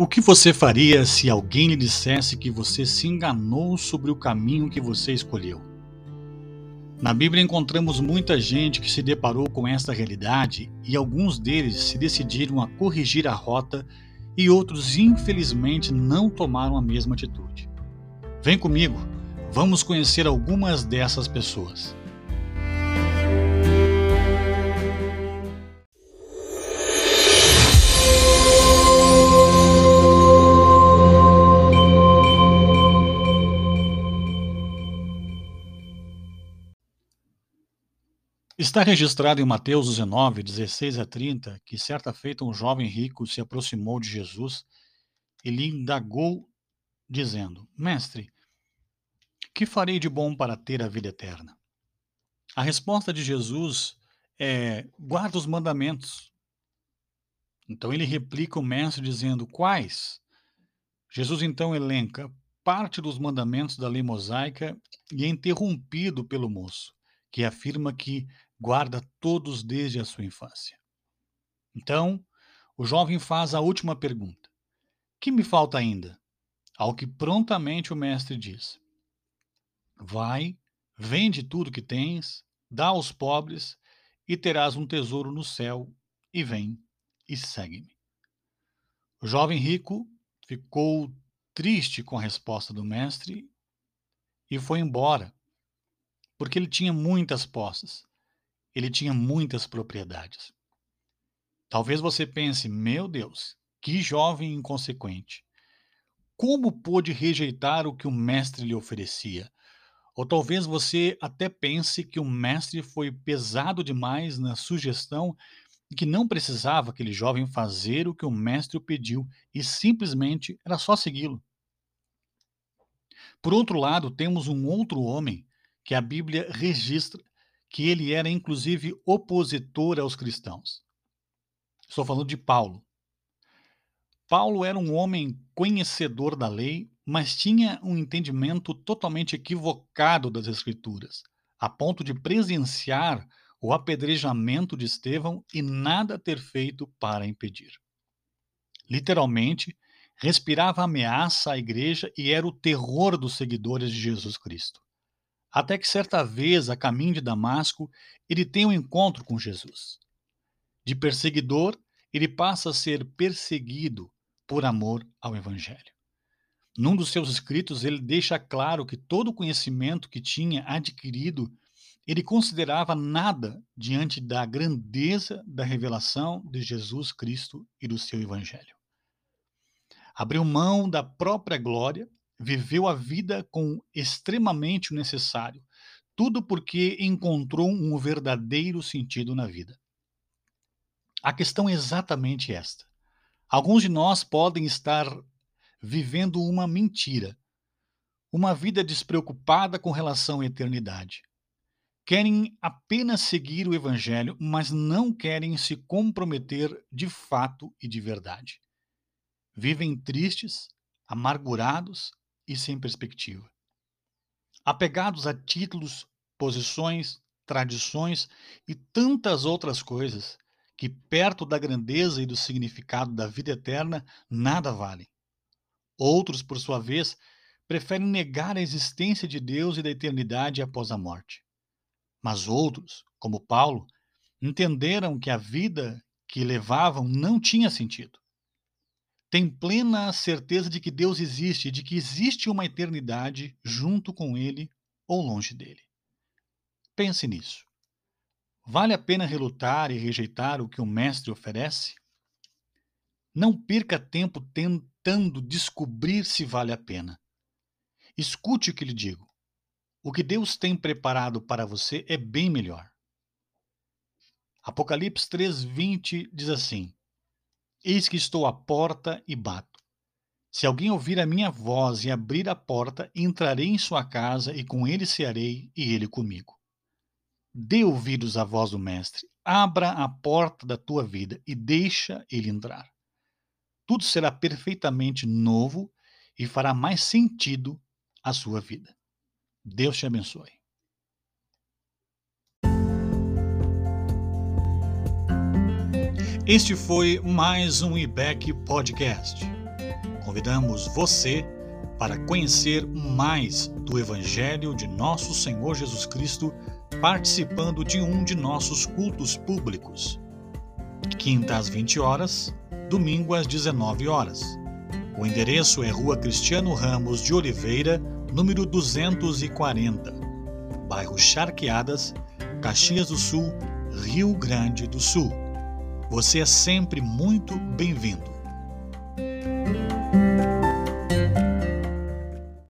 O que você faria se alguém lhe dissesse que você se enganou sobre o caminho que você escolheu? Na Bíblia encontramos muita gente que se deparou com esta realidade e alguns deles se decidiram a corrigir a rota e outros, infelizmente, não tomaram a mesma atitude. Vem comigo, vamos conhecer algumas dessas pessoas. Está registrado em Mateus 19, 16 a 30, que certa feita um jovem rico se aproximou de Jesus e lhe indagou, dizendo: Mestre, que farei de bom para ter a vida eterna? A resposta de Jesus é: guarda os mandamentos. Então ele replica o mestre dizendo: Quais? Jesus então elenca parte dos mandamentos da lei mosaica e é interrompido pelo moço, que afirma que guarda todos desde a sua infância. Então, o jovem faz a última pergunta: Que me falta ainda? Ao que prontamente o mestre diz: Vai, vende tudo que tens, dá aos pobres, e terás um tesouro no céu, e vem e segue-me. O jovem rico ficou triste com a resposta do mestre e foi embora, porque ele tinha muitas posses ele tinha muitas propriedades. Talvez você pense, meu Deus, que jovem inconsequente. Como pôde rejeitar o que o mestre lhe oferecia? Ou talvez você até pense que o mestre foi pesado demais na sugestão e que não precisava aquele jovem fazer o que o mestre o pediu e simplesmente era só segui-lo. Por outro lado, temos um outro homem que a Bíblia registra que ele era inclusive opositor aos cristãos. Estou falando de Paulo. Paulo era um homem conhecedor da lei, mas tinha um entendimento totalmente equivocado das Escrituras, a ponto de presenciar o apedrejamento de Estevão e nada ter feito para impedir. Literalmente, respirava ameaça à igreja e era o terror dos seguidores de Jesus Cristo. Até que certa vez, a caminho de Damasco, ele tem um encontro com Jesus. De perseguidor, ele passa a ser perseguido por amor ao Evangelho. Num dos seus escritos, ele deixa claro que todo o conhecimento que tinha adquirido, ele considerava nada diante da grandeza da revelação de Jesus Cristo e do seu Evangelho. Abriu mão da própria glória viveu a vida com extremamente o necessário, tudo porque encontrou um verdadeiro sentido na vida. A questão é exatamente esta. Alguns de nós podem estar vivendo uma mentira, uma vida despreocupada com relação à eternidade. Querem apenas seguir o Evangelho, mas não querem se comprometer de fato e de verdade. Vivem tristes, amargurados, e sem perspectiva. Apegados a títulos, posições, tradições e tantas outras coisas que, perto da grandeza e do significado da vida eterna, nada valem. Outros, por sua vez, preferem negar a existência de Deus e da eternidade após a morte. Mas outros, como Paulo, entenderam que a vida que levavam não tinha sentido tem plena certeza de que Deus existe, de que existe uma eternidade junto com Ele ou longe dele. Pense nisso. Vale a pena relutar e rejeitar o que o Mestre oferece? Não perca tempo tentando descobrir se vale a pena. Escute o que lhe digo. O que Deus tem preparado para você é bem melhor. Apocalipse 3:20 diz assim: Eis que estou à porta e bato. Se alguém ouvir a minha voz e abrir a porta, entrarei em sua casa e com ele cearei e ele comigo. Dê ouvidos à voz do Mestre, abra a porta da tua vida e deixa ele entrar. Tudo será perfeitamente novo e fará mais sentido a sua vida. Deus te abençoe. Este foi mais um IBEC Podcast. Convidamos você para conhecer mais do Evangelho de nosso Senhor Jesus Cristo participando de um de nossos cultos públicos. Quinta às 20 horas, domingo às 19 horas. O endereço é Rua Cristiano Ramos de Oliveira, número 240, bairro Charqueadas, Caxias do Sul, Rio Grande do Sul. Você é sempre muito bem-vindo.